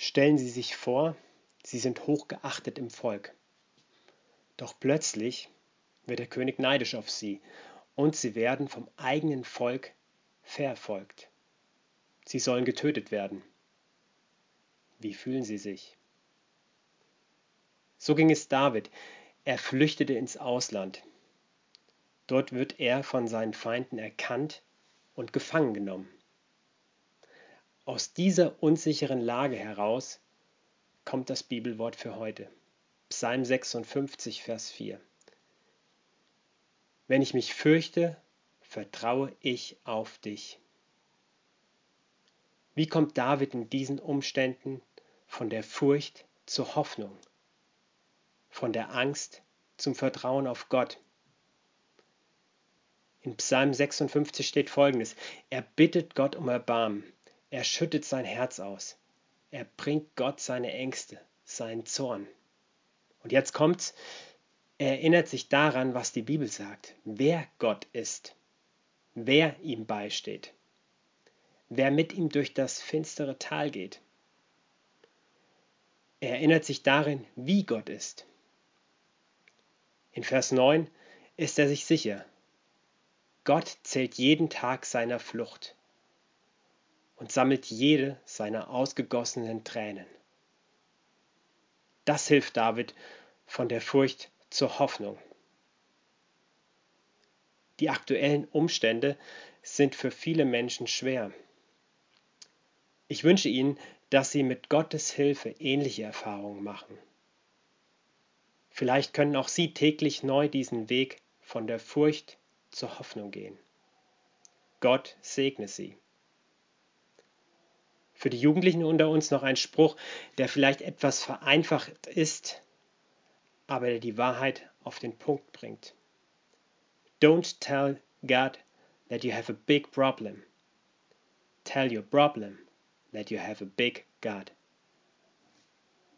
Stellen Sie sich vor, Sie sind hochgeachtet im Volk. Doch plötzlich wird der König neidisch auf Sie und Sie werden vom eigenen Volk verfolgt. Sie sollen getötet werden. Wie fühlen Sie sich? So ging es David. Er flüchtete ins Ausland. Dort wird er von seinen Feinden erkannt und gefangen genommen. Aus dieser unsicheren Lage heraus kommt das Bibelwort für heute. Psalm 56, Vers 4. Wenn ich mich fürchte, vertraue ich auf dich. Wie kommt David in diesen Umständen von der Furcht zur Hoffnung, von der Angst zum Vertrauen auf Gott? In Psalm 56 steht folgendes: Er bittet Gott um Erbarmen, er schüttet sein Herz aus, er bringt Gott seine Ängste, seinen Zorn. Und jetzt kommt's, er erinnert sich daran, was die Bibel sagt, wer Gott ist, wer ihm beisteht wer mit ihm durch das finstere Tal geht. Er erinnert sich darin, wie Gott ist. In Vers 9 ist er sich sicher. Gott zählt jeden Tag seiner Flucht und sammelt jede seiner ausgegossenen Tränen. Das hilft David von der Furcht zur Hoffnung. Die aktuellen Umstände sind für viele Menschen schwer. Ich wünsche Ihnen, dass Sie mit Gottes Hilfe ähnliche Erfahrungen machen. Vielleicht können auch Sie täglich neu diesen Weg von der Furcht zur Hoffnung gehen. Gott segne Sie. Für die Jugendlichen unter uns noch ein Spruch, der vielleicht etwas vereinfacht ist, aber der die Wahrheit auf den Punkt bringt. Don't tell God that you have a big problem. Tell your problem that you have a big God.